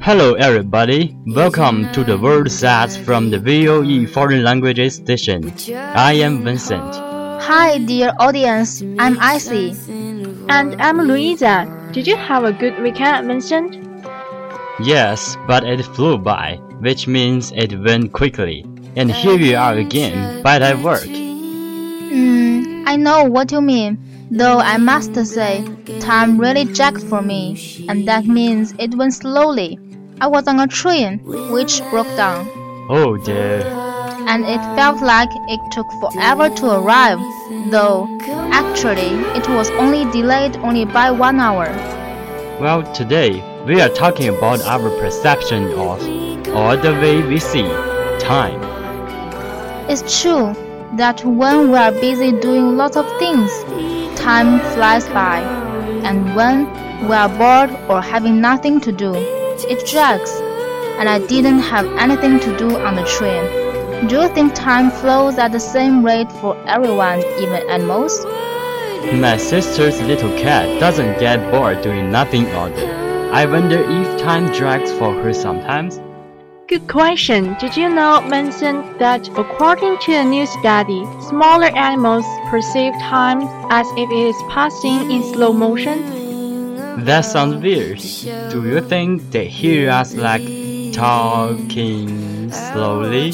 Hello, everybody. Welcome to the World Sats from the VOE Foreign Languages station. I am Vincent. Hi, dear audience. I'm Icy. And I'm Louisa. Did you have a good weekend, Vincent? Yes, but it flew by, which means it went quickly. And here we are again, back at work. Hmm, I know what you mean. Though I must say, time really jacked for me, and that means it went slowly. I was on a train, which broke down, Oh dear. and it felt like it took forever to arrive, though actually it was only delayed only by one hour. Well, today we are talking about our perception of, or the way we see, time. It's true that when we are busy doing lots of things, time flies by, and when we are bored or having nothing to do, it drags. And I didn't have anything to do on the train. Do you think time flows at the same rate for everyone, even animals? My sister's little cat doesn't get bored doing nothing all day. I wonder if time drags for her sometimes. Good question. Did you know, Vincent, that according to a new study, smaller animals perceive time as if it is passing in slow motion? That sounds weird. Do you think they hear us like talking slowly?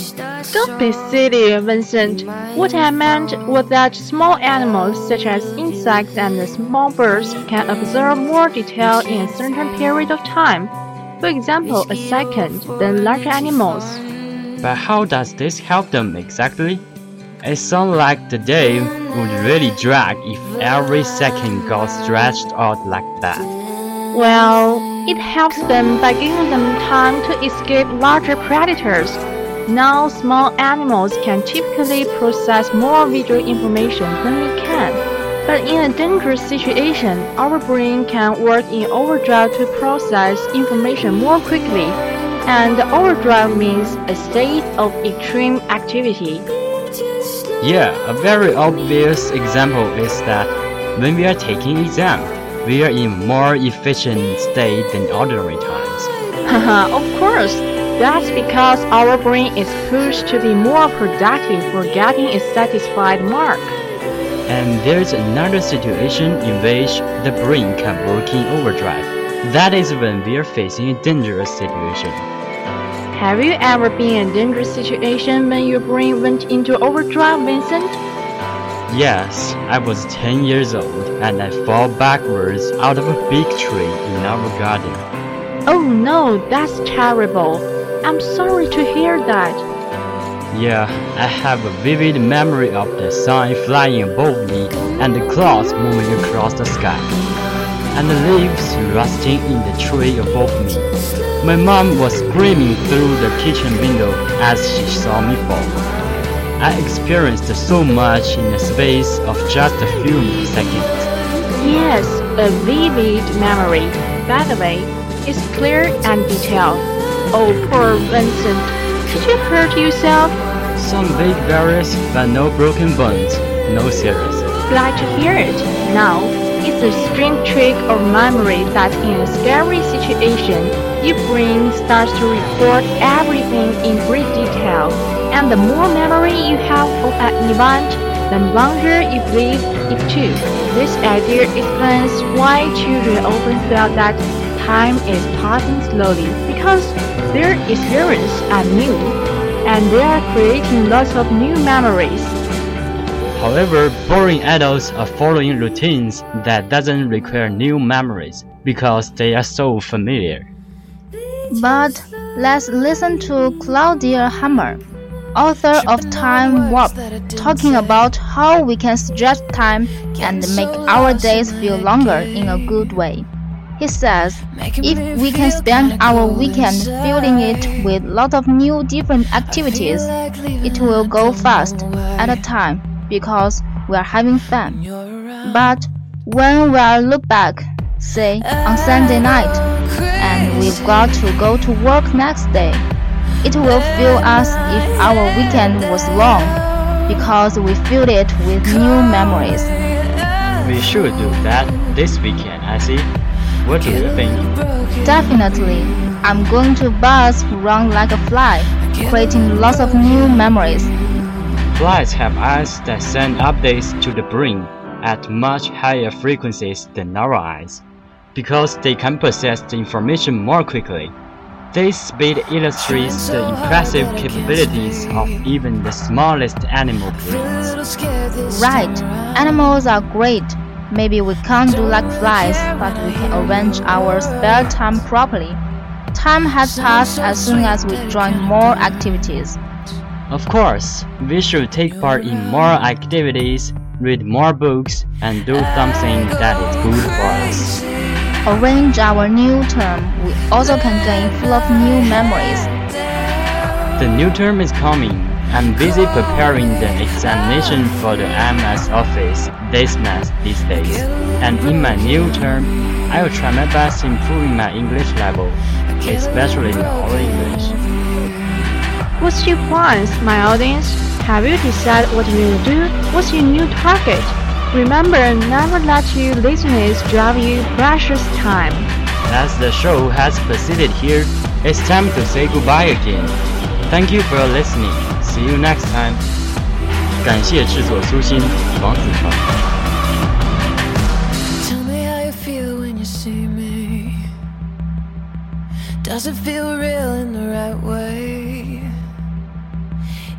Don't be silly, Vincent. What I meant was that small animals such as insects and small birds can observe more detail in a certain period of time. For example, a second than larger animals. But how does this help them exactly? It sounds like the day would really drag if every second got stretched out like that. Well, it helps them by giving them time to escape larger predators. Now, small animals can typically process more visual information than we can. But in a dangerous situation, our brain can work in overdrive to process information more quickly. And overdrive means a state of extreme activity. Yeah, a very obvious example is that when we are taking exam, we are in more efficient state than ordinary times. Haha, of course. That's because our brain is pushed to be more productive for getting a satisfied mark. And there's another situation in which the brain can work in overdrive. That is when we are facing a dangerous situation. Have you ever been in a dangerous situation when your brain went into overdrive, Vincent? Yes, I was 10 years old and I fell backwards out of a big tree in our garden. Oh no, that's terrible. I'm sorry to hear that. Yeah, I have a vivid memory of the sun flying above me and the clouds moving across the sky. and the leaves rusting in the tree above me. My mom was screaming through the kitchen window as she saw me fall. I experienced so much in the space of just a few seconds. Yes, a vivid memory. By the way, it's clear and detailed. Oh, poor Vincent. Did you hurt yourself? Some big barriers, but no broken bones. No serious. Glad to hear it. Now, it's a strange trick of memory that in a scary situation, your brain starts to record everything in great detail. And the more memory you have of an event, the longer you believe it to. This idea explains why children often feel that time is passing slowly because their experiences are new and they are creating lots of new memories. However, boring adults are following routines that doesn't require new memories because they are so familiar. But let's listen to Claudia Hammond, author of Time Warp, talking about how we can stretch time and make our days feel longer in a good way. He says, if we can spend our weekend filling it with lots of new different activities, it will go fast at a time because we are having fun. But when we are look back, say on Sunday night, and we've got to go to work next day, it will feel as if our weekend was long because we filled it with new memories. We should do that this weekend, I see. What do you think? Definitely. I'm going to buzz around like a fly, creating lots of new memories. Flies have eyes that send updates to the brain at much higher frequencies than our eyes, because they can process the information more quickly. This speed illustrates the impressive capabilities of even the smallest animal brains. Right, animals are great. Maybe we can't do like flies, but we can arrange our spare time properly. Time has passed as soon as we join more activities. Of course, we should take part in more activities, read more books, and do something that is good for us. Arrange our new term. We also can gain full of new memories. The new term is coming. I'm busy preparing the examination for the MS office this month these days. And in my new term, I will try my best improving my English level, especially my old English. What's your plans, my audience? Have you decided what you will do? What's your new target? Remember, never let your listeners drive you precious time. As the show has proceeded here, it's time to say goodbye again. Thank you for listening. See you next time. 感谢制作苏欣、王子成。 Tell me how you feel when you see me. Does it feel real in the right way?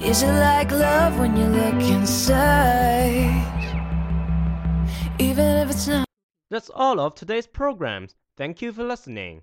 Is it like love when you look inside? Even if it's not. That's all of today's programs. Thank you for listening.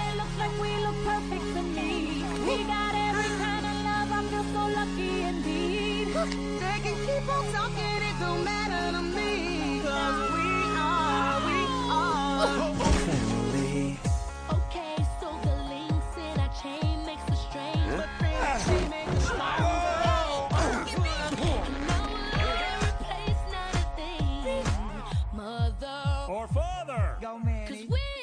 perfect, we look perfect to me. We got every kind of love, I feel so lucky indeed. They can keep on talking, it don't matter to me. Cause we are, we are family. Okay, so the links in our chain makes us strange, but then make us stronger. Or father! Go, Manny. Cause we